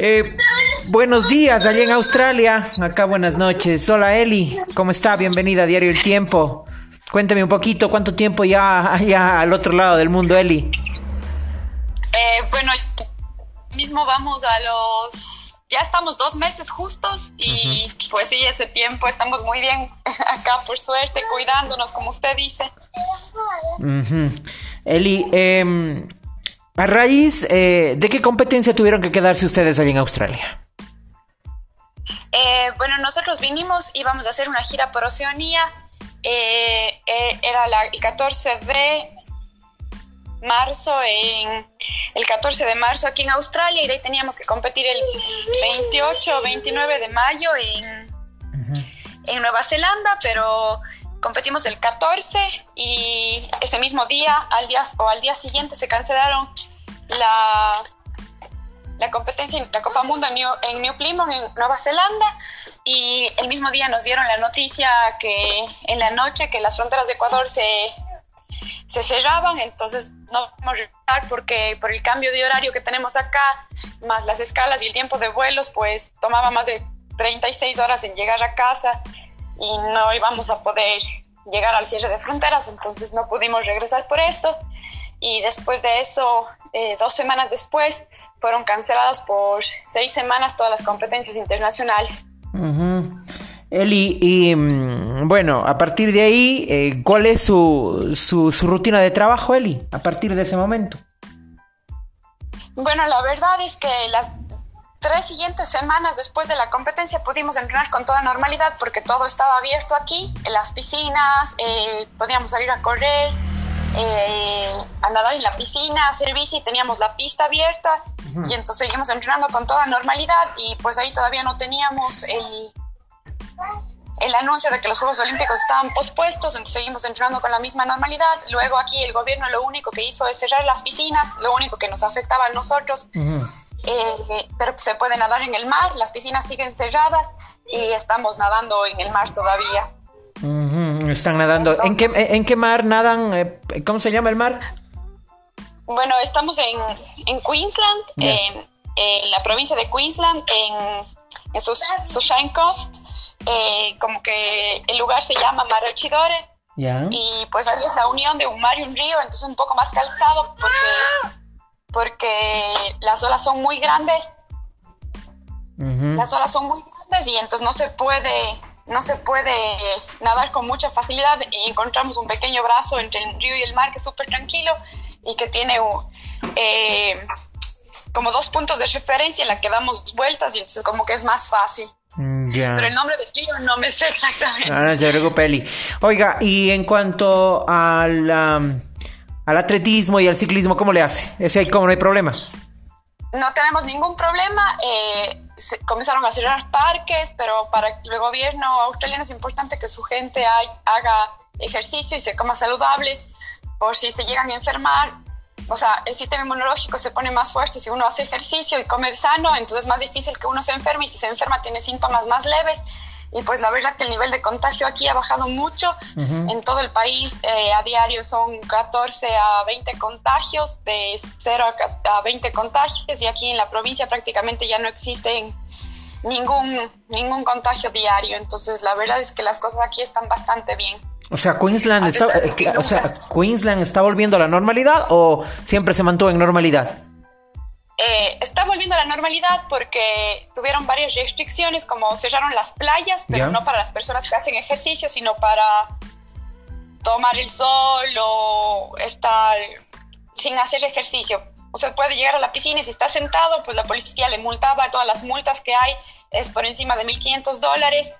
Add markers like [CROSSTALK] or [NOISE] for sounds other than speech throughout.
Eh, buenos días, allá en Australia. Acá buenas noches. Hola Eli, ¿cómo está? Bienvenida a Diario El Tiempo. Cuénteme un poquito, ¿cuánto tiempo ya allá al otro lado del mundo, Eli? Eh, bueno, mismo vamos a los... Ya estamos dos meses justos y pues sí, ese tiempo estamos muy bien [LAUGHS] acá, por suerte, cuidándonos, como usted dice. Eli, eh, a raíz eh, de qué competencia tuvieron que quedarse ustedes allí en Australia. Eh, bueno, nosotros vinimos, íbamos a hacer una gira por Oceanía. Eh, era el 14 de marzo en el 14 de marzo aquí en Australia y de ahí teníamos que competir el 28 o 29 de mayo en, en Nueva Zelanda, pero competimos el 14 y ese mismo día, al día o al día siguiente se cancelaron la, la competencia, la Copa Mundo en New, en New Plymouth, en Nueva Zelanda, y el mismo día nos dieron la noticia que en la noche que las fronteras de Ecuador se, se cerraban, entonces no podemos regresar porque por el cambio de horario que tenemos acá, más las escalas y el tiempo de vuelos, pues tomaba más de 36 horas en llegar a casa y no íbamos a poder llegar al cierre de fronteras, entonces no pudimos regresar por esto. Y después de eso, eh, dos semanas después, fueron canceladas por seis semanas todas las competencias internacionales. Eli, y mm, bueno, a partir de ahí, eh, ¿cuál es su, su, su rutina de trabajo, Eli, a partir de ese momento? Bueno, la verdad es que las tres siguientes semanas después de la competencia pudimos entrenar con toda normalidad porque todo estaba abierto aquí, en las piscinas, eh, podíamos salir a correr, eh, a nadar en la piscina, hacer bici, teníamos la pista abierta y entonces seguimos entrenando con toda normalidad y pues ahí todavía no teníamos el, el anuncio de que los Juegos Olímpicos estaban pospuestos, entonces seguimos entrenando con la misma normalidad. Luego aquí el gobierno lo único que hizo es cerrar las piscinas, lo único que nos afectaba a nosotros. Eh, pero se puede nadar en el mar, las piscinas siguen cerradas y estamos nadando en el mar todavía. Están nadando. ¿En, qué, ¿En qué mar nadan? Eh, ¿Cómo se llama el mar? Bueno, estamos en, en Queensland, en, la provincia de Queensland, en, en Sunshine Coast. Eh, como que el lugar se llama Maroochydore. Y pues hay esa unión de un mar y un río, entonces un poco más calzado porque porque las olas son muy grandes. Las olas son muy grandes y entonces no se puede no se puede nadar con mucha facilidad y encontramos un pequeño brazo entre el río y el mar que es súper tranquilo y que tiene eh, como dos puntos de referencia en la que damos vueltas y entonces como que es más fácil. Mm, Pero el nombre del río no me sé exactamente. Ah, no Peli. Oiga, y en cuanto al al atletismo y al ciclismo, ¿cómo le hace? ¿Ese hay cómo no hay problema? No tenemos ningún problema. Eh, comenzaron a cerrar parques, pero para el gobierno australiano es importante que su gente haga ejercicio y se coma saludable por si se llegan a enfermar. O sea, el sistema inmunológico se pone más fuerte si uno hace ejercicio y come sano, entonces es más difícil que uno se enferme y si se enferma tiene síntomas más leves y pues la verdad que el nivel de contagio aquí ha bajado mucho. En todo el país eh, a diario son 14 a 20 contagios, de 0 a 20 contagios y aquí en la provincia prácticamente ya no existen ningún, ningún contagio diario. Entonces la verdad es que las cosas aquí están bastante bien. O sea, Queensland está, eh, o sea, Queensland está volviendo a la normalidad o siempre se mantuvo en normalidad? Eh, está volviendo a la normalidad porque tuvieron varias restricciones, como cerraron las playas, pero no para las personas que hacen ejercicio, sino para tomar el sol o estar sin hacer ejercicio. O sea, puede llegar a la piscina y si está sentado, pues la policía le multaba. Todas las multas que hay es por encima de 1.500 dólares.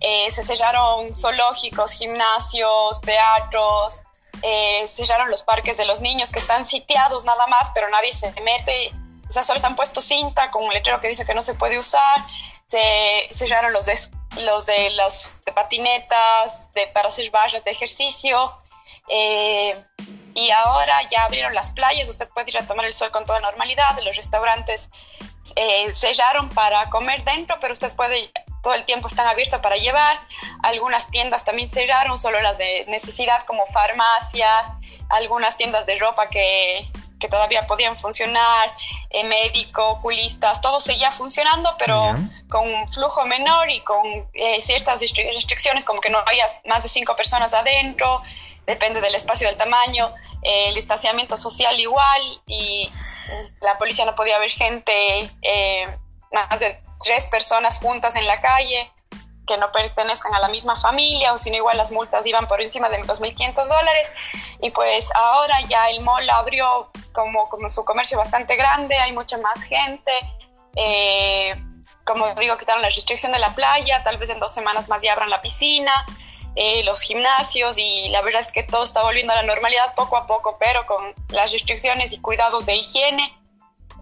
Eh, se cerraron zoológicos, gimnasios, teatros, eh, cerraron los parques de los niños que están sitiados nada más, pero nadie se mete o sea, solo están puestos cinta con un letrero que dice que no se puede usar, se cerraron los de, los de los patinetas, de, para hacer barras de ejercicio, eh, y ahora ya abrieron las playas, usted puede ir a tomar el sol con toda normalidad, los restaurantes eh, sellaron para comer dentro, pero usted puede, todo el tiempo están abiertos para llevar. Algunas tiendas también cerraron, solo las de necesidad como farmacias, algunas tiendas de ropa que, que todavía podían funcionar, eh, médico, oculistas, todo seguía funcionando, pero con un flujo menor y con eh, ciertas restricciones, como que no haya más de cinco personas adentro, depende del espacio, del tamaño, eh, el distanciamiento social igual y la policía no podía ver gente, más de tres personas juntas en la calle que no pertenezcan a la misma familia o sino igual las multas iban por encima de 2.500 dólares. Y pues ahora ya el mall abrió como, como su comercio bastante grande, hay mucha más gente, eh, como digo, quitaron la restricción de la playa, tal vez en dos semanas más ya abran la piscina, eh, los gimnasios y la verdad es que todo está volviendo a la normalidad poco a poco, pero con las restricciones y cuidados de higiene.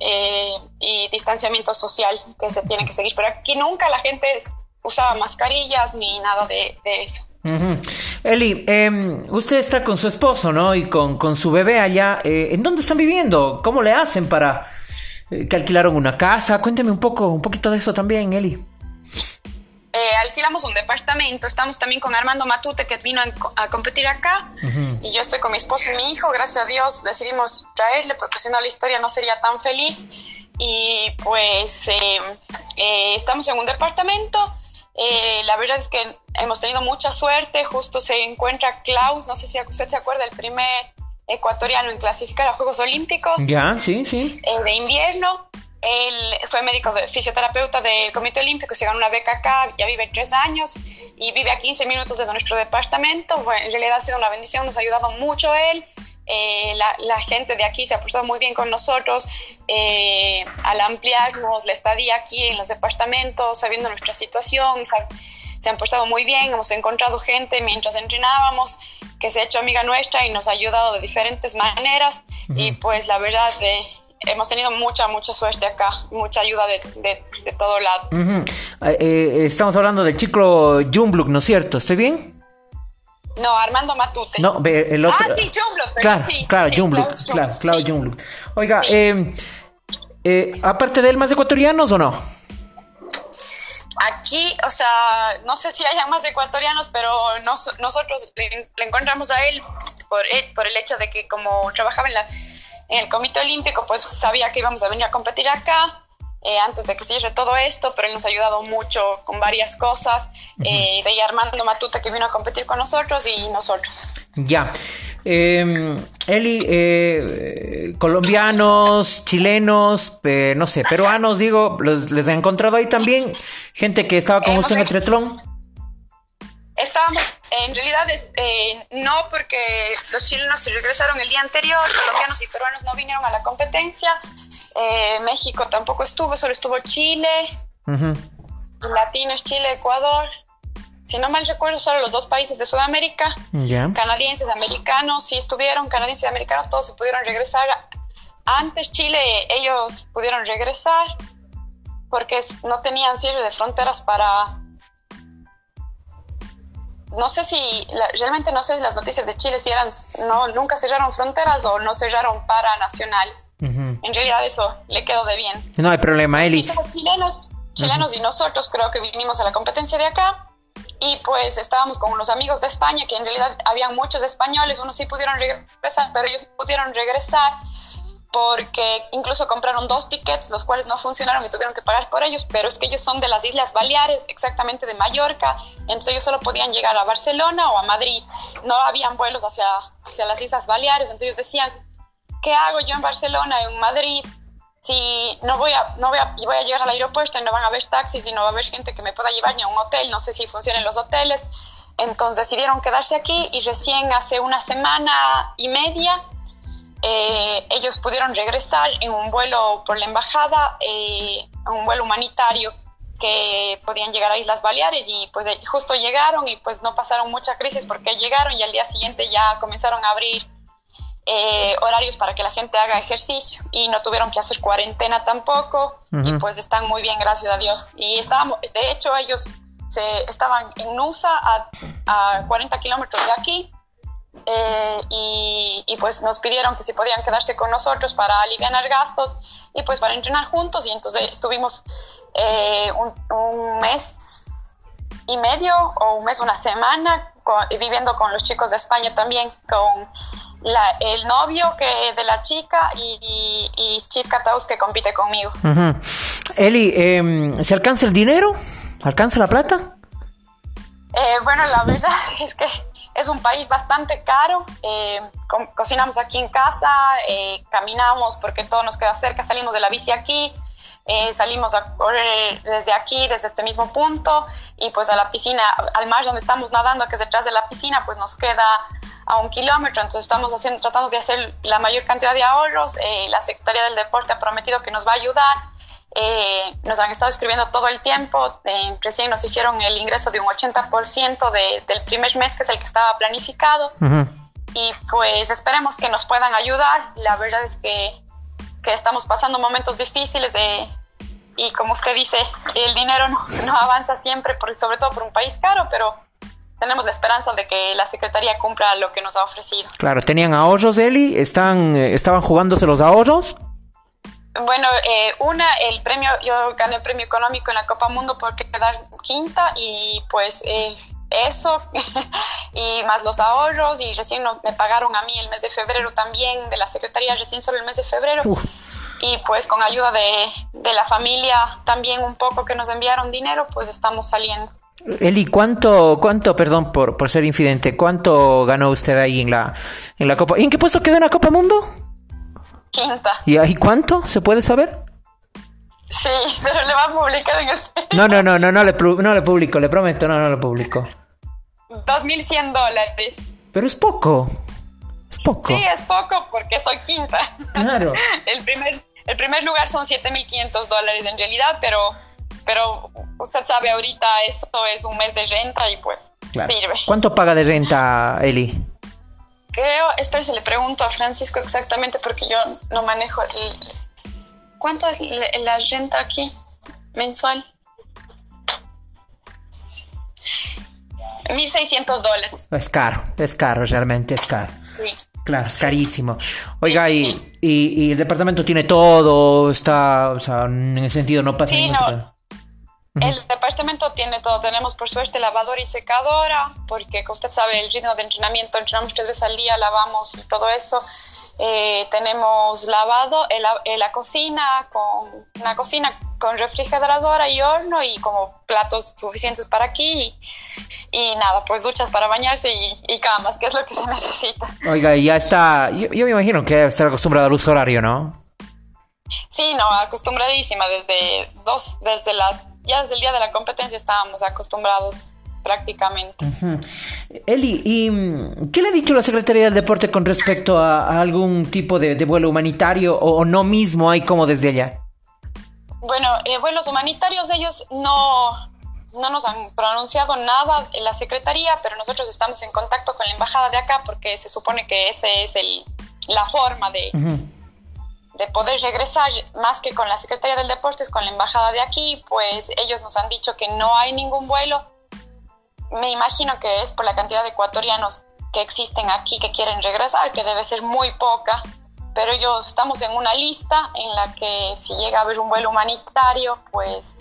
Eh, y distanciamiento social que se tiene que seguir. Pero aquí nunca la gente usaba mascarillas ni nada de, eso. Eli, em, usted está con su esposo, ¿no? Y con, con su bebé allá. Eh, ¿En dónde están viviendo? ¿Cómo le hacen para eh, que alquilaron una casa? Cuénteme un poco, un poquito de eso también, Eli. Eh, alquilamos un departamento. Estamos también con Armando Matute que vino a, competir acá. Y yo estoy con mi esposo y mi hijo. Gracias a Dios decidimos traerle porque si no la historia no sería tan feliz. Y pues em, estamos en un departamento eh, la verdad es que hemos tenido mucha suerte. Justo se encuentra Klaus, no sé si usted se acuerda, el primer ecuatoriano en clasificar a Juegos Olímpicos. Ya, sí, sí. Eh, de invierno. Él fue médico fisioterapeuta del Comité Olímpico, se ganó una beca acá, ya vive tres años y vive a 15 minutos de nuestro departamento. en realidad ha sido una bendición, nos ha ayudado mucho él. Eh, la, gente de aquí se ha portado muy bien con nosotros eh, al ampliarnos la estadía aquí en los departamentos, sabiendo nuestra situación, se han portado muy bien, hemos encontrado gente mientras entrenábamos que se ha hecho amiga nuestra y nos ha ayudado de diferentes maneras y pues la verdad eh, hemos tenido mucha, mucha suerte acá, mucha ayuda de, de, todo lado. estamos hablando del chico Jumbluk, ¿no es cierto? ¿Estoy bien? No, Armando Matute. No, el otro. Ah, sí, Jumbluk. Claro, sí, claro, Jumbluk. Claro, claro, Jumbluk. Oiga, eh, eh, aparte de él, ¿más ecuatorianos o no? Aquí, o sea, no sé si haya más ecuatorianos, pero nosotros le, encontramos a él por, eh, por el hecho de que como trabajaba en, la, en el Comité Olímpico, pues sabía que íbamos a venir a competir acá eh, antes de que se cierre todo esto, pero él nos ha ayudado mucho con varias cosas. Eh, de ahí Armando Matute que vino a competir con nosotros y nosotros. Ya. Eh, Eli, colombianos, chilenos, no sé, peruanos, digo, ¿les he encontrado ahí también? Gente que estaba con usted en el triatlón. Estábamos, en realidad, eh, no, porque los chilenos se regresaron el día anterior, colombianos y peruanos no vinieron a la competencia. Eh, México tampoco estuvo, solo estuvo Chile, Latinos, Chile, Ecuador. Si no mal recuerdo, solo los dos países de Sudamérica, canadienses, americanos, sí estuvieron, canadienses y americanos, todos se pudieron regresar. Antes Chile, ellos pudieron regresar porque no tenían cierre de fronteras para... No sé si, realmente no sé las noticias de Chile si eran, no, nunca cerraron fronteras o no cerraron para nacionales. En realidad eso le quedó de bien. No hay problema, Eli. Sí, somos chilenos, chilenos y nosotros creo que vinimos a la competencia de acá y pues estábamos con unos amigos de España que en realidad habían muchos españoles, unos sí pudieron regresar, pero ellos no pudieron regresar porque incluso compraron dos tickets, los cuales no funcionaron y tuvieron que pagar por ellos, pero es que ellos son de las Islas Baleares, exactamente de Mallorca, entonces ellos solo podían llegar a Barcelona o a Madrid, no habían vuelos hacia, hacia las Islas Baleares, entonces ellos decían, ¿qué hago yo en Barcelona, en Madrid? Si no voy a, no voy a, voy a llegar al aeropuerto y no van a haber taxis y no va a haber gente que me pueda llevar ni a un hotel, no sé si funcionan los hoteles. Entonces decidieron quedarse aquí y recién hace una semana y media eh, ellos pudieron regresar en un vuelo por la embajada, eh, un vuelo humanitario que podían llegar a Islas Baleares y pues justo llegaron y pues no pasaron mucha crisis porque llegaron y al día siguiente ya comenzaron a abrir eh, horarios para que la gente haga ejercicio y no tuvieron que hacer cuarentena tampoco y pues están muy bien, gracias a Dios. Y estábamos, de hecho ellos se, estaban en Nusa a, a 40 kilómetros de aquí eh, y, pues nos pidieron que si podían quedarse con nosotros para aliviar gastos y pues para entrenar juntos y entonces estuvimos eh, un, mes y medio o un mes, una semana viviendo con los chicos de España también, con el novio que de la chica y, y, Chisca Taus que compite conmigo. Eli, em, ¿se alcanza el dinero? ¿Alcanza la plata? Eh, bueno, la verdad [LAUGHS] es que es un país bastante caro. Eh, cocinamos aquí en casa, eh, caminamos porque todo nos queda cerca, salimos de la bici aquí, salimos a correr desde aquí, desde este mismo punto, y pues a la piscina, al mar donde estamos nadando, que es detrás de la piscina, pues nos queda a un kilómetro. Entonces estamos haciendo, tratando de hacer la mayor cantidad de ahorros. la Secretaría del Deporte ha prometido que nos va a ayudar eh, nos han estado escribiendo todo el tiempo. Eh, recién nos hicieron el ingreso de un 80% de, del primer mes, que es el que estaba planificado. Y pues esperemos que nos puedan ayudar. La verdad es que, que estamos pasando momentos difíciles de, y como usted dice, el dinero no, no avanza siempre, por, sobre todo por un país caro, pero tenemos la esperanza de que la Secretaría cumpla lo que nos ha ofrecido. Claro, ¿tenían ahorros, Eli? ¿Están, eh, ¿Estaban jugándose los ahorros? Bueno, eh, una, el premio, yo gané el premio económico en la Copa Mundo por quedar quinta y pues eh, eso [LAUGHS] y más los ahorros y recién me pagaron a mí el mes de febrero también de la Secretaría, recién solo el mes de febrero. Y pues con ayuda de, de la familia también un poco que nos enviaron dinero, pues estamos saliendo. Eli, ¿cuánto, cuánto, perdón por, por ser infidente, cuánto ganó usted ahí en la, en la Copa? ¿Y en qué puesto quedó en la Copa Mundo? Quinta. ¿Y ahí cuánto? ¿Se puede saber? Sí, pero le va a publicar en el... No, no, no, no, no le, no le publico, le prometo, no, no le publico. 2.100 dólares. Pero es poco. Es poco. Sí, es poco porque soy quinta. Claro. [LAUGHS] el, primer, el primer lugar son 7.500 dólares en realidad, pero, pero usted sabe, ahorita esto es un mes de renta y pues sirve. ¿Cuánto paga de renta, Eli? Creo, espera, se le pregunto a Francisco exactamente porque yo no manejo. ¿Cuánto es la renta aquí mensual? 1.600 dólares. Es caro, es caro, realmente es caro. Sí. Claro, es carísimo. Oiga, y, y, el departamento tiene todo, está, o sea, en ese sentido no pasa sí, no. El departamento tiene todo. Tenemos, por suerte, lavadora y secadora, porque como usted sabe, el ritmo de entrenamiento, entrenamos tres veces al día, lavamos y todo eso. Eh, tenemos lavado en la, cocina, con una cocina con refrigeradora y horno y como platos suficientes para aquí. Y, nada, pues duchas para bañarse y, camas, que es lo que se [LAUGHS] necesita. Oiga, ya está. Yo, me imagino que debe estar acostumbrada al uso horario, ¿no? Sí, no, acostumbradísima desde dos, desde las ya desde el día de la competencia estábamos acostumbrados prácticamente. Eli, ¿y mm, qué le ha dicho la Secretaría del Deporte con respecto a, algún tipo de, vuelo humanitario o, no mismo hay como desde allá? Bueno, eh, vuelos humanitarios ellos no, no nos han pronunciado nada en la Secretaría, pero nosotros estamos en contacto con la embajada de acá porque se supone que esa es el, la forma de, de poder regresar más que con la Secretaría del Deportes, con la embajada de aquí, pues ellos nos han dicho que no hay ningún vuelo. Me imagino que es por la cantidad de ecuatorianos que existen aquí que quieren regresar, que debe ser muy poca, pero ellos estamos en una lista en la que si llega a haber un vuelo humanitario, pues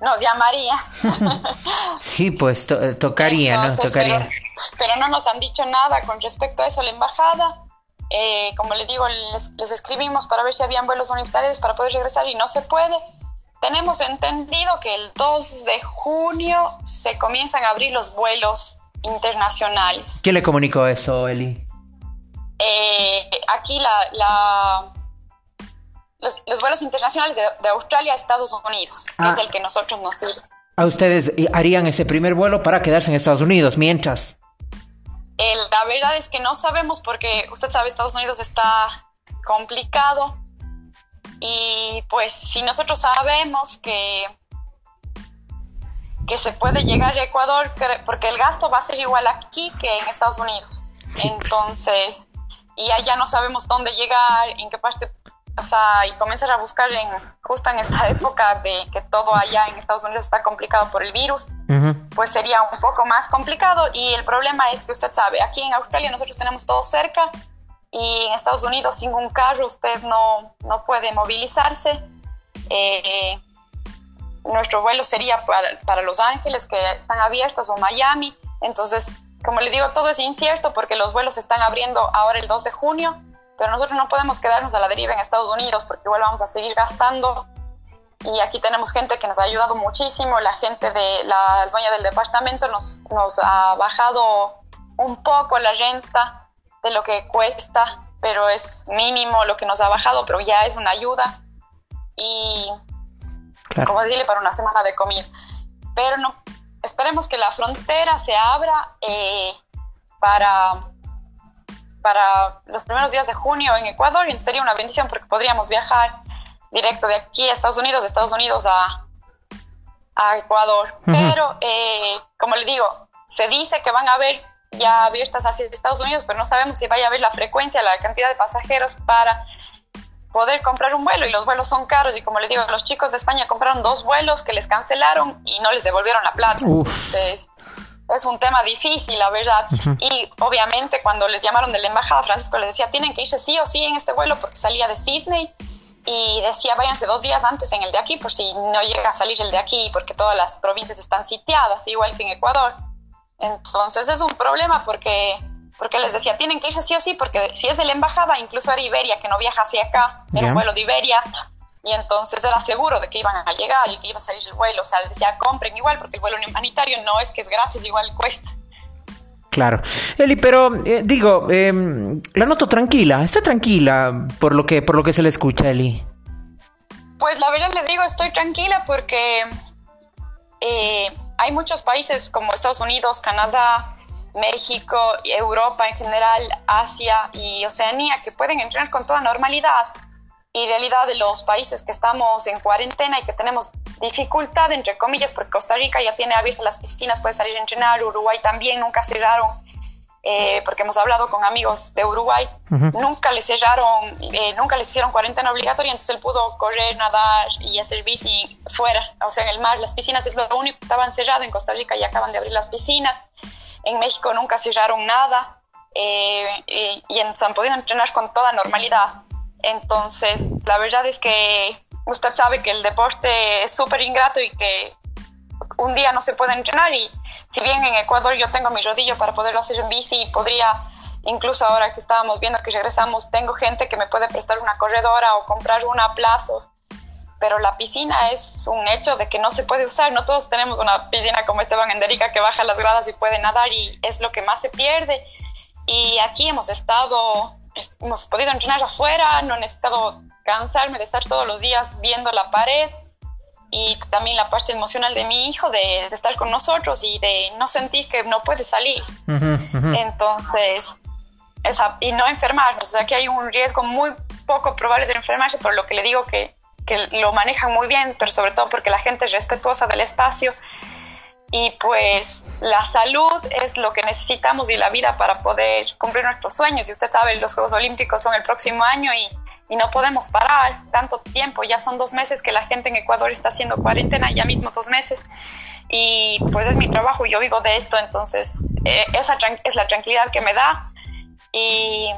nos llamaría. [LAUGHS] sí, pues tocaría, ¿no? Tocaría. pero no nos han dicho nada con respecto a eso la embajada eh, como les digo, les, escribimos para ver si habían vuelos unitarios para poder regresar y no se puede. Tenemos entendido que el 2 de junio se comienzan a abrir los vuelos internacionales. ¿Quién le comunicó eso, Eli? Eh, aquí la, los, vuelos internacionales de, Australia a Estados Unidos, que es ah. el que nosotros nos sirve. ¿A ustedes harían ese primer vuelo para quedarse en Estados Unidos mientras? La verdad es que no sabemos porque usted sabe, Estados Unidos está complicado y pues si nosotros sabemos que que se puede llegar a Ecuador porque el gasto va a ser igual aquí que en Estados Unidos. Entonces, y allá no sabemos dónde llegar, en qué parte o sea, y comenzar a buscar en, justo en esta [LAUGHS] época de que todo allá en Estados Unidos está complicado por el virus, pues sería un poco más complicado. Y el problema es que usted sabe, aquí en Australia nosotros tenemos todo cerca y en Estados Unidos sin un carro usted no, no puede movilizarse. Eh, nuestro vuelo sería para, para, Los Ángeles, que están abiertos, o Miami. Entonces, como le digo, todo es incierto porque los vuelos se están abriendo ahora el 2 de junio pero nosotros no podemos quedarnos a la deriva en Estados Unidos porque igual vamos a seguir gastando. Y aquí tenemos gente que nos ha ayudado muchísimo. La gente de la dueña del departamento nos, nos ha bajado un poco la renta de lo que cuesta, pero es mínimo lo que nos ha bajado, pero ya es una ayuda. Y, como decirle, para una semana de comida. Pero no, esperemos que la frontera se abra eh, para para los primeros días de junio en Ecuador y sería una bendición porque podríamos viajar directo de aquí a Estados Unidos, de Estados Unidos a, a Ecuador. Pero, eh, como le digo, se dice que van a haber ya abiertas hacia Estados Unidos, pero no sabemos si vaya a haber la frecuencia, la cantidad de pasajeros para poder comprar un vuelo y los vuelos son caros y como le digo, los chicos de España compraron dos vuelos que les cancelaron y no les devolvieron la plata. Entonces, es un tema difícil, la verdad. Y obviamente cuando les llamaron de la embajada, Francisco les decía, tienen que irse sí o sí en este vuelo porque salía de Sydney y decía, váyanse dos días antes en el de aquí por si no llega a salir el de aquí porque todas las provincias están sitiadas, igual que en Ecuador. Entonces es un problema porque, porque les decía, tienen que irse sí o sí porque si es de la embajada, incluso era Iberia que no viaja hacia acá, en un vuelo de Iberia, y entonces era seguro de que iban a llegar y que iba a salir el vuelo. O sea, decía, compren igual, porque el vuelo humanitario no es que es gratis, igual cuesta. Claro. Eli, pero eh, digo, em, la noto tranquila, está tranquila por lo que por lo que se le escucha, Eli. Pues la verdad le digo, estoy tranquila porque eh, hay muchos países como Estados Unidos, Canadá, México, Europa en general, Asia y Oceanía que pueden entrar con toda normalidad y realidad de los países que estamos en cuarentena y que tenemos dificultad, entre comillas, porque Costa Rica ya tiene abiertas las piscinas, puede salir a entrenar, Uruguay también, nunca cerraron, eh, porque hemos hablado con amigos de Uruguay, nunca le cerraron, eh, nunca les hicieron cuarentena obligatoria, entonces él pudo correr, nadar y hacer bici fuera, o sea, en el mar, las piscinas es lo único que estaban cerradas, en Costa Rica ya acaban de abrir las piscinas, en México nunca cerraron nada, eh, y, y han podido entrenar con toda normalidad. Entonces, la verdad es que usted sabe que el deporte es súper ingrato y que un día no se puede entrenar y si bien en Ecuador yo tengo mi rodillo para poderlo hacer en bici y podría, incluso ahora que estábamos viendo que regresamos, tengo gente que me puede prestar una corredora o comprar una a plazos, pero la piscina es un hecho de que no se puede usar, no todos tenemos una piscina como Esteban Enderica que baja las gradas y puede nadar y es lo que más se pierde. Y aquí hemos estado hemos podido entrenar afuera, no he necesitado cansarme de estar todos los días viendo la pared y también la parte emocional de mi hijo de, estar con nosotros y de no sentir que no puede salir. Entonces, esa, y no enfermarnos, o sea que hay un riesgo muy poco probable de enfermarse, por lo que le digo que, que lo manejan muy bien, pero sobre todo porque la gente es respetuosa del espacio y pues la salud es lo que necesitamos y la vida para poder cumplir nuestros sueños. Y usted sabe, los Juegos Olímpicos son el próximo año y, y, no podemos parar tanto tiempo. Ya son dos meses que la gente en Ecuador está haciendo cuarentena, ya mismo dos meses. Y pues es mi trabajo, yo vivo de esto, entonces eh, esa es la tranquilidad que me da. Y,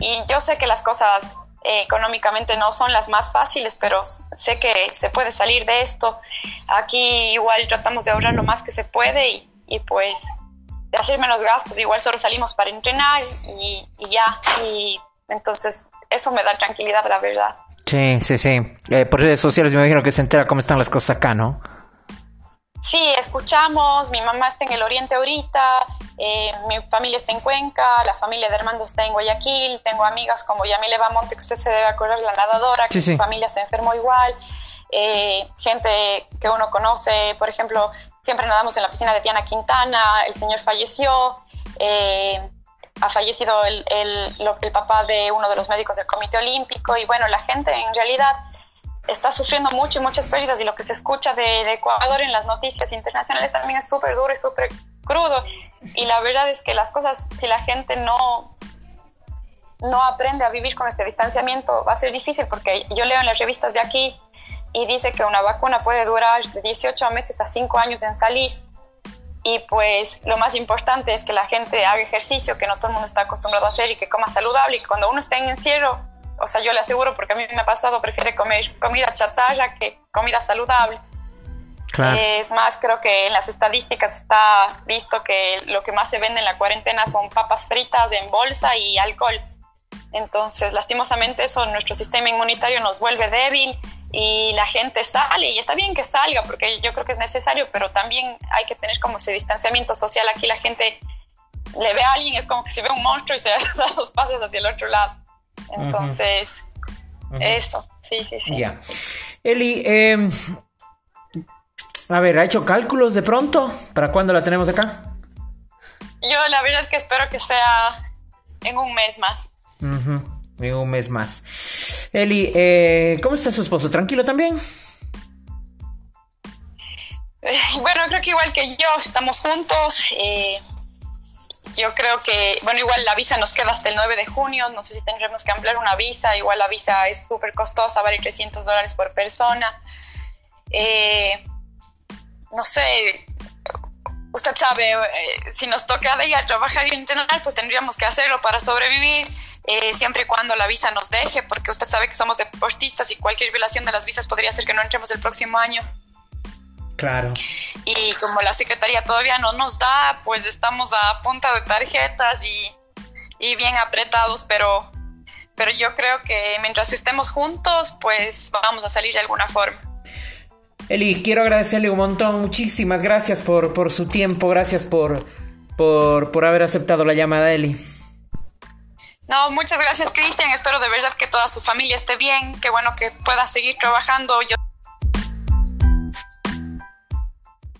y yo sé que las cosas eh, económicamente no son las más fáciles, pero sé que se puede salir de esto. Aquí igual tratamos de ahorrar lo más que se puede y, y pues de hacer menos gastos. Igual solo salimos para entrenar y, ya. Y entonces eso me da tranquilidad, la verdad. Sí, sí, sí. Eh, por redes sociales me imagino que se entera cómo están las cosas acá, ¿no? Sí, escuchamos, mi mamá está en el oriente ahorita, eh, mi familia está en Cuenca, la familia de Armando está en Guayaquil, tengo amigas como Yamile Bamonte, que usted se debe acordar, la nadadora, que su familia se enfermó igual, eh, gente que uno conoce, por ejemplo, siempre nadamos en la piscina de Tiana Quintana, el señor falleció, eh, ha fallecido el, el, el papá de uno de los médicos del Comité Olímpico y bueno, la gente en realidad está sufriendo mucho y muchas pérdidas y lo que se escucha de, Ecuador en las noticias internacionales también es súper duro y súper crudo. Y la verdad es que las cosas, si la gente no, no aprende a vivir con este distanciamiento, va a ser difícil porque yo leo en las revistas de aquí y dice que una vacuna puede durar de 18 meses a 5 años en salir. Y pues lo más importante es que la gente haga ejercicio, que no todo el mundo está acostumbrado a hacer y que coma saludable. Y cuando uno está en encierro, o sea, yo le aseguro, porque a mí me ha pasado, prefiere comer comida chatarra que comida saludable. Es más, creo que en las estadísticas está visto que lo que más se vende en la cuarentena son papas fritas en bolsa y alcohol. Entonces, lastimosamente eso, nuestro sistema inmunitario nos vuelve débil y la gente sale y está bien que salga porque yo creo que es necesario, pero también hay que tener como ese distanciamiento social. Aquí la gente le ve a alguien, es como que si ve un monstruo y se [LAUGHS] da dos pasos hacia el otro lado. Entonces, eso, sí, sí, sí. Ya. Eli, eh, a ver, ¿ha hecho cálculos de pronto? ¿Para cuándo la tenemos acá? Yo la verdad que espero que sea en un mes más. En un mes más. Eli, eh, ¿cómo está su esposo? ¿Tranquilo también? Eh, bueno, creo que igual que yo, estamos juntos. Eh, yo creo que, bueno, igual la visa nos queda hasta el 9 de junio. No sé si tendremos que ampliar una visa. Igual la visa es súper costosa, vale 300 dólares por persona. Eh, no sé, usted sabe, eh, si nos toca ir a trabajar y entrenar, pues tendríamos que hacerlo para sobrevivir, eh, siempre y cuando la visa nos deje, porque usted sabe que somos deportistas y cualquier violación de las visas podría ser que no entremos el próximo año. Claro. Y como la Secretaría todavía no nos da, pues estamos a punta de tarjetas y, y bien apretados, pero, pero yo creo que mientras estemos juntos, pues vamos a salir de alguna forma. Eli, quiero agradecerle un montón, muchísimas gracias por, por su tiempo, gracias por, por, por haber aceptado la llamada, Eli. No, muchas gracias, Cristian. Espero de verdad que toda su familia esté bien. Qué bueno que pueda seguir trabajando. Yo